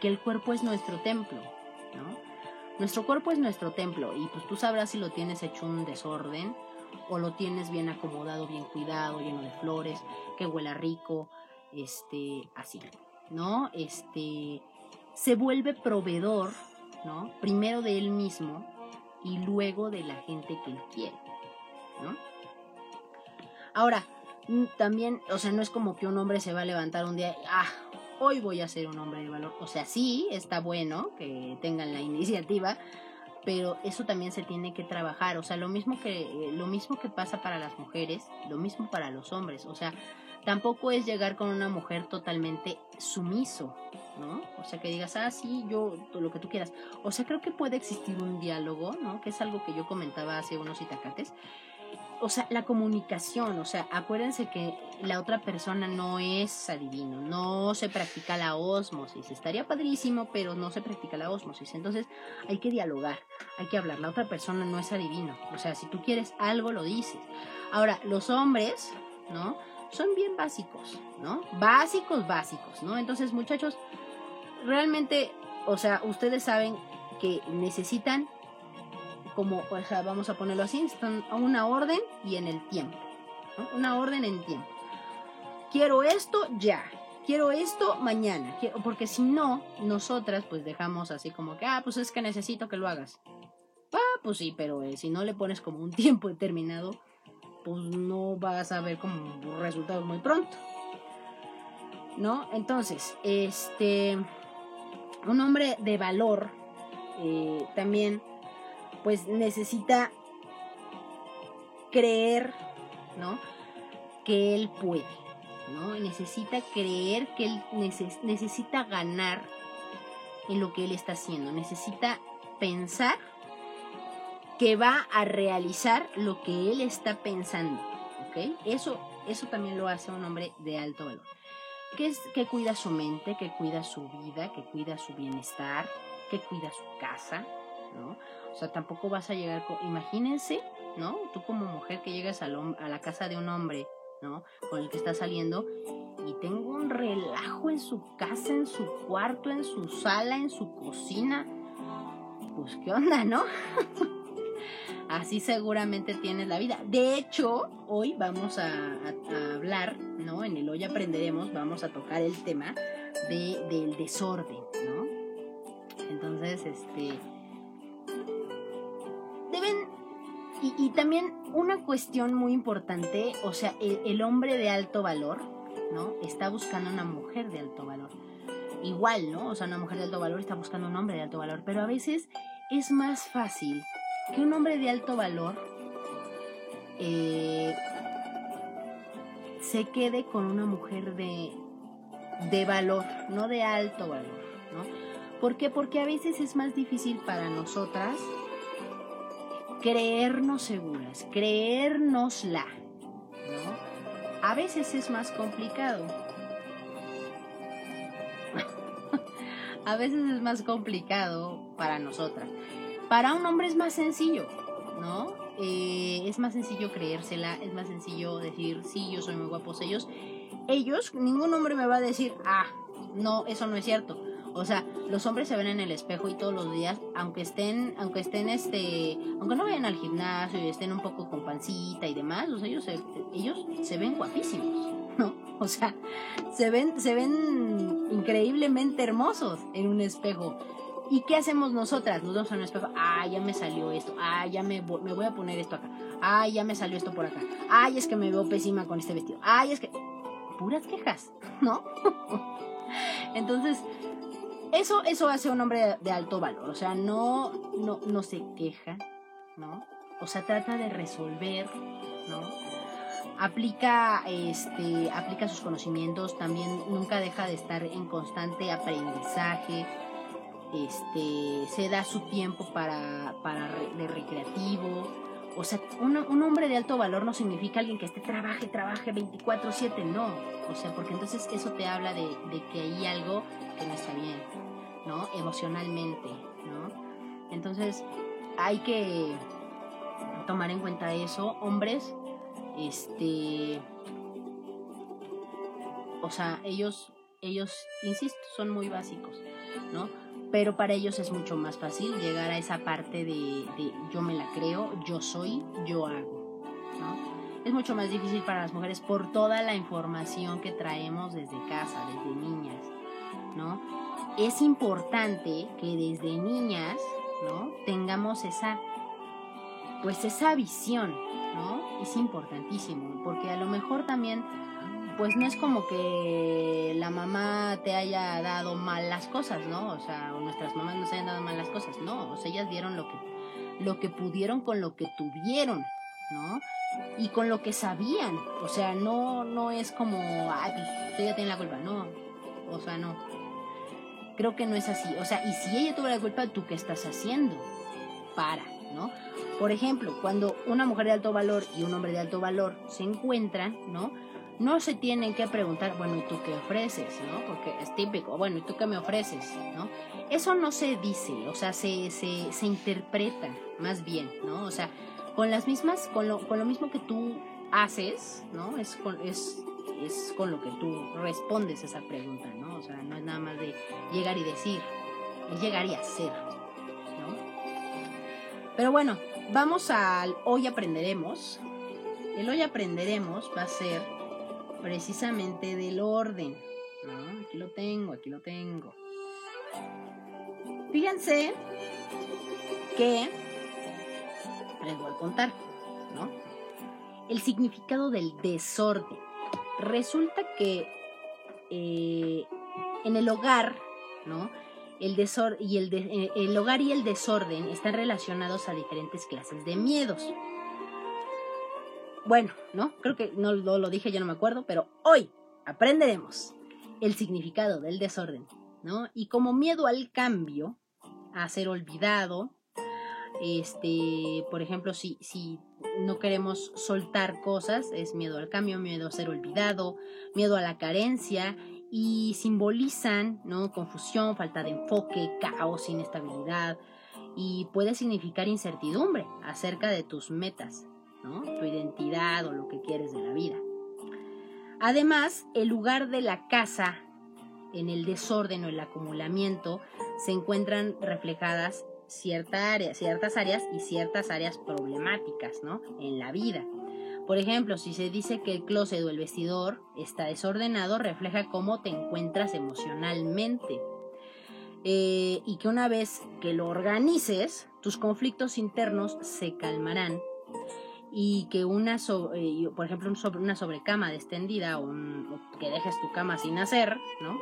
que el cuerpo es nuestro templo, ¿no? Nuestro cuerpo es nuestro templo y pues tú sabrás si lo tienes hecho un desorden o lo tienes bien acomodado, bien cuidado, lleno de flores, que huela rico, este, así, ¿no? Este, se vuelve proveedor, ¿no? Primero de él mismo y luego de la gente que él quiere, ¿no? Ahora, también, o sea, no es como que un hombre se va a levantar un día ah, hoy voy a ser un hombre de valor. O sea, sí, está bueno que tengan la iniciativa, pero eso también se tiene que trabajar. O sea, lo mismo que, eh, lo mismo que pasa para las mujeres, lo mismo para los hombres. O sea, tampoco es llegar con una mujer totalmente sumiso, ¿no? O sea, que digas, ah, sí, yo, lo que tú quieras. O sea, creo que puede existir un diálogo, ¿no? Que es algo que yo comentaba hace unos itacates o sea, la comunicación, o sea, acuérdense que la otra persona no es adivino, no se practica la osmosis, estaría padrísimo, pero no se practica la osmosis, entonces hay que dialogar, hay que hablar, la otra persona no es adivino, o sea, si tú quieres algo lo dices. Ahora, los hombres, ¿no? Son bien básicos, ¿no? Básicos, básicos, ¿no? Entonces, muchachos, realmente, o sea, ustedes saben que necesitan como, o sea, vamos a ponerlo así, están a una orden y en el tiempo. Una orden en tiempo. Quiero esto ya. Quiero esto mañana. porque si no, nosotras pues dejamos así como que, ah, pues es que necesito que lo hagas. Ah, pues sí, pero eh, si no le pones como un tiempo determinado, pues no vas a ver como resultados muy pronto. ¿No? Entonces, este, un hombre de valor eh, también pues necesita creer, ¿no? Que él puede, ¿no? Necesita creer que él necesita ganar en lo que él está haciendo, necesita pensar que va a realizar lo que él está pensando, ¿ok? Eso, eso también lo hace un hombre de alto valor. Que, es, que cuida su mente, que cuida su vida, que cuida su bienestar, que cuida su casa, ¿no? O sea, tampoco vas a llegar con... Imagínense, ¿no? Tú como mujer que llegas a, la casa de un hombre, ¿no? Con el que estás saliendo y tengo un relajo en su casa, en su cuarto, en su sala, en su cocina. Pues qué onda, ¿no? Así seguramente tienes la vida. De hecho, hoy vamos a, hablar, ¿no? En el hoy aprenderemos, vamos a tocar el tema de, del desorden, ¿no? Entonces, este, Y, también una cuestión muy importante, o sea, el, hombre de alto valor, ¿no? Está buscando una mujer de alto valor. Igual, ¿no? O sea, una mujer de alto valor está buscando un hombre de alto valor, pero a veces es más fácil que un hombre de alto valor eh, se quede con una mujer de, de valor, no de alto valor, ¿no? ¿Por qué? Porque a veces es más difícil para nosotras creernos seguras, creérnosla. ¿no? A veces es más complicado. a veces es más complicado para nosotras. Para un hombre es más sencillo, ¿no? Eh, es más sencillo creérsela, es más sencillo decir, sí, yo soy muy guapo. Ellos, ellos, ningún hombre me va a decir, ah, no, eso no es cierto o sea, los hombres se ven en el espejo y todos los días, aunque estén, aunque estén este, aunque no vayan al gimnasio y estén un poco con pancita y demás, o sea, ellos se, ellos se ven guapísimos, ¿no? O sea, se ven, se ven increíblemente hermosos en un espejo. ¿Y qué hacemos nosotras? Nos vamos a un espejo, ah, ya me salió esto, ah, ya me, me voy a poner esto acá, ay, ya me salió esto por acá, ay, es que me veo pésima con este vestido, ay, es que... Puras quejas, ¿no? Entonces, eso, eso hace un hombre de, alto valor, o sea, no, no, no se queja, ¿no? O sea, trata de resolver, ¿no? Aplica, este, aplica sus conocimientos, también nunca deja de estar en constante aprendizaje, este, se da su tiempo para, para de recreativo. O sea, un, un, hombre de alto valor no significa alguien que esté trabaje, trabaje 24/7, no. O sea, porque entonces eso te habla de, de, que hay algo que no está bien, ¿no? Emocionalmente, ¿no? Entonces, hay que tomar en cuenta eso. Hombres, este... O sea, ellos, ellos, insisto, son muy básicos, ¿no? Pero para ellos es mucho más fácil llegar a esa parte de, yo me la creo, yo soy, yo hago. Es mucho más difícil para las mujeres por toda la información que traemos desde casa, desde niñas. ¿no? Es importante que desde niñas ¿no? tengamos esa, pues esa visión, ¿no? Es importantísimo, porque a lo mejor también pues no es como que la mamá te haya dado mal las cosas, ¿no? O sea, o nuestras mamás nos hayan dado mal las cosas, no, o sea, ellas dieron lo que, lo que pudieron con lo que tuvieron, ¿no? Y con lo que sabían, o sea, no, no es como, ay, pues ella tiene la culpa, no, o sea, no. Creo que no es así, o sea, y si ella tuvo la culpa, ¿tú qué estás haciendo? Para, ¿no? Por ejemplo, cuando una mujer de alto valor y un hombre de alto valor se encuentran, ¿no? No se tienen que preguntar, bueno, ¿y tú qué ofreces? ¿no? Porque es típico, bueno, ¿y tú qué me ofreces? ¿no? Eso no se dice, o sea, se, se, se interpreta más bien, ¿no? O sea, con las mismas, con lo, con lo mismo que tú haces, ¿no? Es con, es, es con lo que tú respondes esa pregunta, ¿no? O sea, no es nada más de llegar y decir, es llegar y hacer, ¿no? Pero bueno, vamos al hoy aprenderemos. El hoy aprenderemos va a ser precisamente del orden. Aquí lo tengo, aquí lo tengo. Fíjense que les voy a contar, ¿no? El significado del desorden. Resulta que eh, en el hogar, ¿no? El, desorden y el, eh, el hogar y el desorden están relacionados a diferentes clases de miedos. Bueno, ¿no? Creo que no, lo dije, ya no me acuerdo, pero hoy aprenderemos el significado del desorden, ¿no? Y como miedo al cambio, a ser olvidado, este, por ejemplo, si, si no queremos soltar cosas, es miedo al cambio, miedo a ser olvidado, miedo a la carencia y simbolizan, ¿no? Confusión, falta de enfoque, caos, inestabilidad y puede significar incertidumbre acerca de tus metas, tu identidad o lo que quieres de la vida. Además, el lugar de la casa en el desorden o el acumulamiento se encuentran reflejadas cierta área, ciertas áreas y ciertas áreas problemáticas ¿no? en la vida. Por ejemplo, si se dice que el closet o el vestidor está desordenado, refleja cómo te encuentras emocionalmente. Eh, y que una vez que lo organices, tus conflictos internos se calmarán y que una, eh, por ejemplo, una sobrecama extendida o, que dejes tu cama sin hacer, ¿no?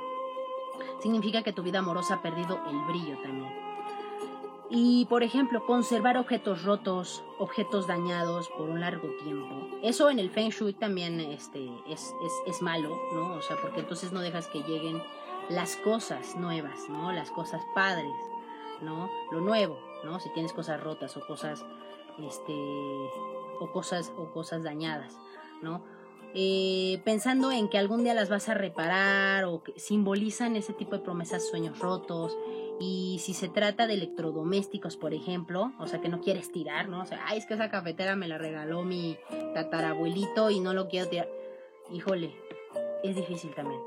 Significa que tu vida amorosa ha perdido el brillo también. Y, por ejemplo, conservar objetos rotos, objetos dañados por un largo tiempo. Eso en el Feng Shui también este, es, es, es malo, ¿no? O sea, porque entonces no dejas que lleguen las cosas nuevas, ¿no? Las cosas padres, ¿no? Lo nuevo, ¿no? Si tienes cosas rotas o cosas, este, o cosas, o cosas dañadas, ¿no? Eh, pensando en que algún día las vas a reparar o que simbolizan ese tipo de promesas, sueños rotos. Y si se trata de electrodomésticos, por ejemplo, o sea que no quieres tirar, ¿no? O sea, ay, es que esa cafetera me la regaló mi tatarabuelito y no lo quiero tirar. Híjole, es difícil también.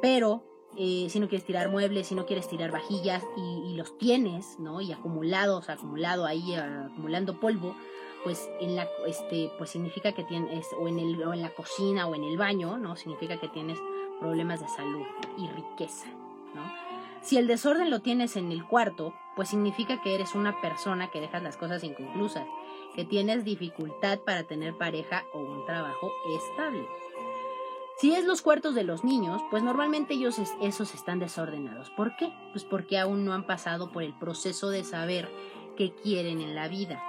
Pero eh, si no quieres tirar muebles, si no quieres tirar vajillas y, y los tienes, ¿no? Y acumulados, acumulado ahí, acumulando polvo, pues en la este pues significa que tienes o en el o en la cocina o en el baño, ¿no? Significa que tienes problemas de salud y riqueza, ¿no? Si el desorden lo tienes en el cuarto, pues significa que eres una persona que dejas las cosas inconclusas, que tienes dificultad para tener pareja o un trabajo estable. Si es los cuartos de los niños, pues normalmente ellos esos están desordenados. ¿Por qué? Pues porque aún no han pasado por el proceso de saber qué quieren en la vida.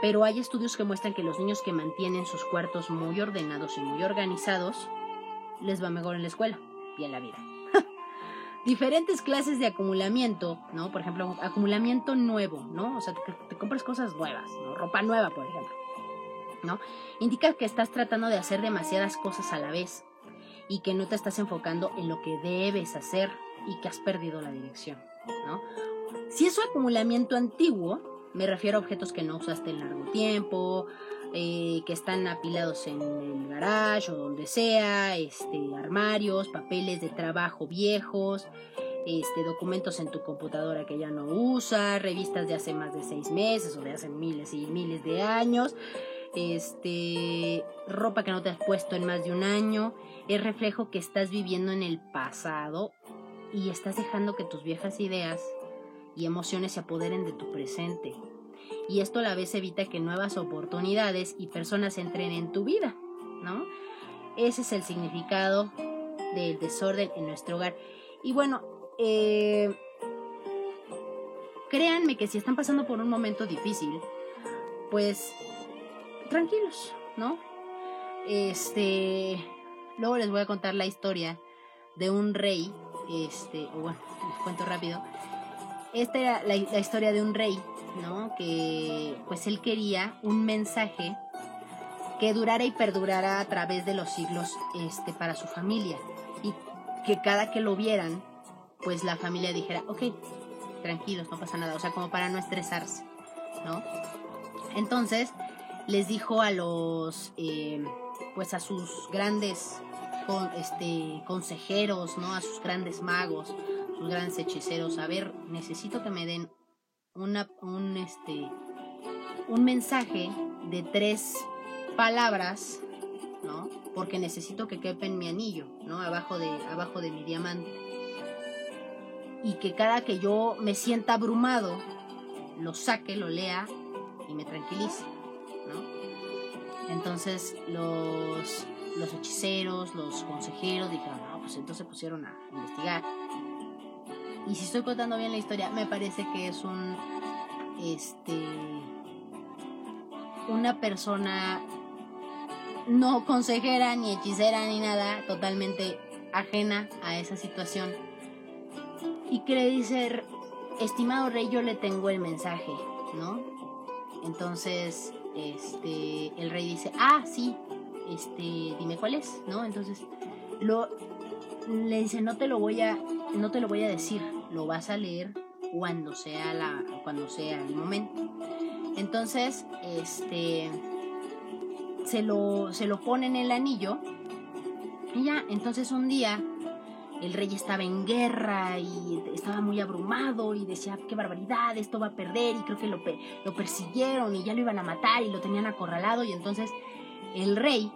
Pero hay estudios que muestran que los niños que mantienen sus cuartos muy ordenados y muy organizados les va mejor en la escuela y en la vida. Diferentes clases de acumulamiento, ¿no? Por ejemplo, acumulamiento nuevo, ¿no? O sea, te, te compras cosas nuevas, ¿no? Ropa nueva, por ejemplo, ¿no? Indica que estás tratando de hacer demasiadas cosas a la vez y que no te estás enfocando en lo que debes hacer y que has perdido la dirección, ¿no? Si es un acumulamiento antiguo, me refiero a objetos que no usaste en largo tiempo, eh, que están apilados en el garage o donde sea, este, armarios, papeles de trabajo viejos, este, documentos en tu computadora que ya no usas, revistas de hace más de seis meses o de hace miles y miles de años, este, ropa que no te has puesto en más de un año, es reflejo que estás viviendo en el pasado y estás dejando que tus viejas ideas y emociones se apoderen de tu presente. Y esto a la vez evita que nuevas oportunidades y personas entren en tu vida, ¿no? Ese es el significado del desorden en nuestro hogar. Y bueno, eh, créanme que si están pasando por un momento difícil, pues tranquilos, ¿no? Este, luego les voy a contar la historia de un rey, este, o bueno, les cuento rápido. Esta era la, historia de un rey, ¿no? Que pues él quería un mensaje que durara y perdurara a través de los siglos este, para su familia. Y que cada que lo vieran, pues la familia dijera, ok, tranquilos, no pasa nada. O sea, como para no estresarse, ¿no? Entonces, les dijo a los, eh, pues a sus grandes este, consejeros, ¿no? A sus grandes magos, grandes hechiceros, a ver, necesito que me den una, un, este, un mensaje de tres palabras, ¿no? Porque necesito que quepa en mi anillo, ¿no? Abajo de, abajo de mi diamante. Y que cada que yo me sienta abrumado, lo saque, lo lea y me tranquilice. Entonces los, los hechiceros, los consejeros dijeron, no, pues entonces pusieron a investigar. Y si estoy contando bien la historia, me parece que es un, este, una persona no consejera, ni hechicera, ni nada, totalmente ajena a esa situación. Y que le dice, estimado rey, yo le tengo el mensaje, ¿no? Entonces, este, el rey dice, ah, sí, este, dime cuál es, ¿no? Entonces, lo, le dice, no te lo voy a, no te lo voy a decir, lo vas a leer cuando sea la, cuando sea el momento. Entonces, este, se lo, se lo pone en el anillo y ya, entonces un día el rey estaba en guerra y estaba muy abrumado y decía, qué barbaridad, esto va a perder y creo que lo, lo persiguieron y ya lo iban a matar y lo tenían acorralado y entonces el rey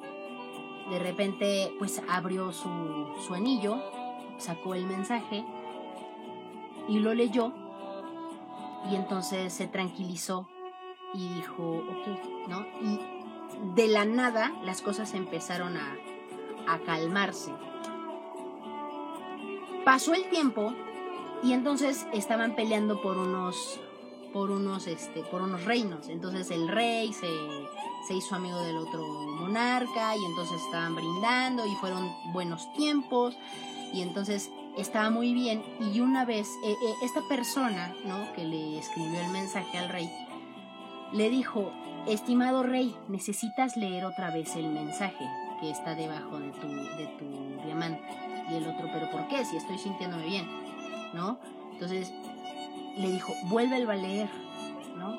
de repente pues abrió su, su anillo, sacó el mensaje y lo leyó y entonces se tranquilizó y dijo, ok, ¿no? Y de la nada las cosas empezaron a, a calmarse Pasó el tiempo y entonces estaban peleando por unos por unos este por unos reinos. Entonces el rey se, se hizo amigo del otro monarca y entonces estaban brindando y fueron buenos tiempos y entonces estaba muy bien y una vez eh, eh, esta persona, ¿no? que le escribió el mensaje al rey le dijo, "Estimado rey, necesitas leer otra vez el mensaje que está debajo de tu de tu diamante." Y el otro, pero ¿por qué? Si estoy sintiéndome bien, ¿no? Entonces le dijo, vuélvelo a leer, ¿no?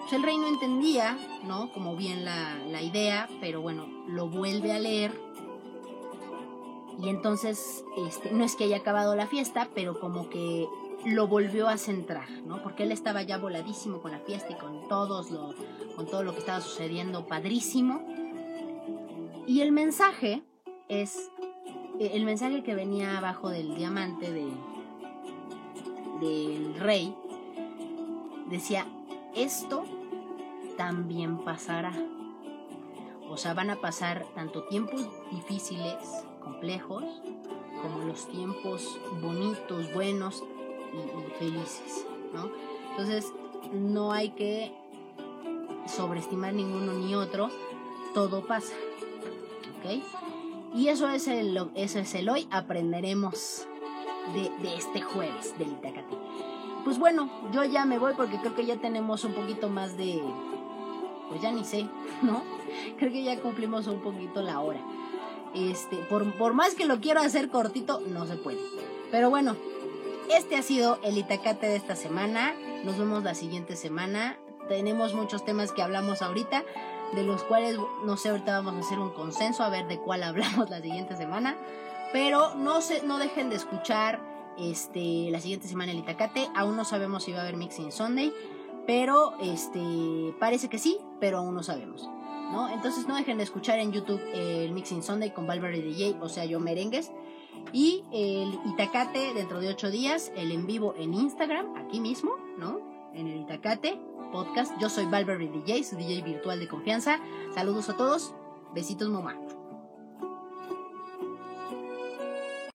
Pues el rey no entendía, ¿no? Como bien la, la idea, pero bueno, lo vuelve a leer. Y entonces, este, no es que haya acabado la fiesta, pero como que lo volvió a centrar, ¿no? Porque él estaba ya voladísimo con la fiesta y con todos lo, con todo lo que estaba sucediendo, padrísimo. Y el mensaje es el mensaje que venía abajo del diamante de, del rey, decía, esto también pasará. O sea, van a pasar tanto tiempos difíciles, complejos, como los tiempos bonitos, buenos y, felices, ¿no? Entonces, no hay que sobreestimar ninguno ni otro, todo pasa. Y eso es el, eso es el hoy, aprenderemos de, este jueves del Itacate. Pues bueno, yo ya me voy porque creo que ya tenemos un poquito más de... Pues ya ni sé, ¿no? Creo que ya cumplimos un poquito la hora. Este, por, por más que lo quiero hacer cortito, no se puede. Pero bueno, este ha sido el Itacate de esta semana. Nos vemos la siguiente semana. Tenemos muchos temas que hablamos ahorita, de los cuales no sé, ahorita vamos a hacer un consenso a ver de cuál hablamos la siguiente semana. Pero no, se, no dejen de escuchar este, la siguiente semana el Itacate. Aún no sabemos si va a haber Mixing Sunday, pero este, parece que sí, pero aún no sabemos. ¿no? Entonces no dejen de escuchar en YouTube el Mixing Sunday con Valverde DJ, o sea, yo merengues. Y el Itacate dentro de ocho días, el en vivo en Instagram, aquí mismo, ¿no? En el Itacate podcast. Yo soy Valverde DJ, su DJ virtual de confianza. Saludos a todos. Besitos, mamá.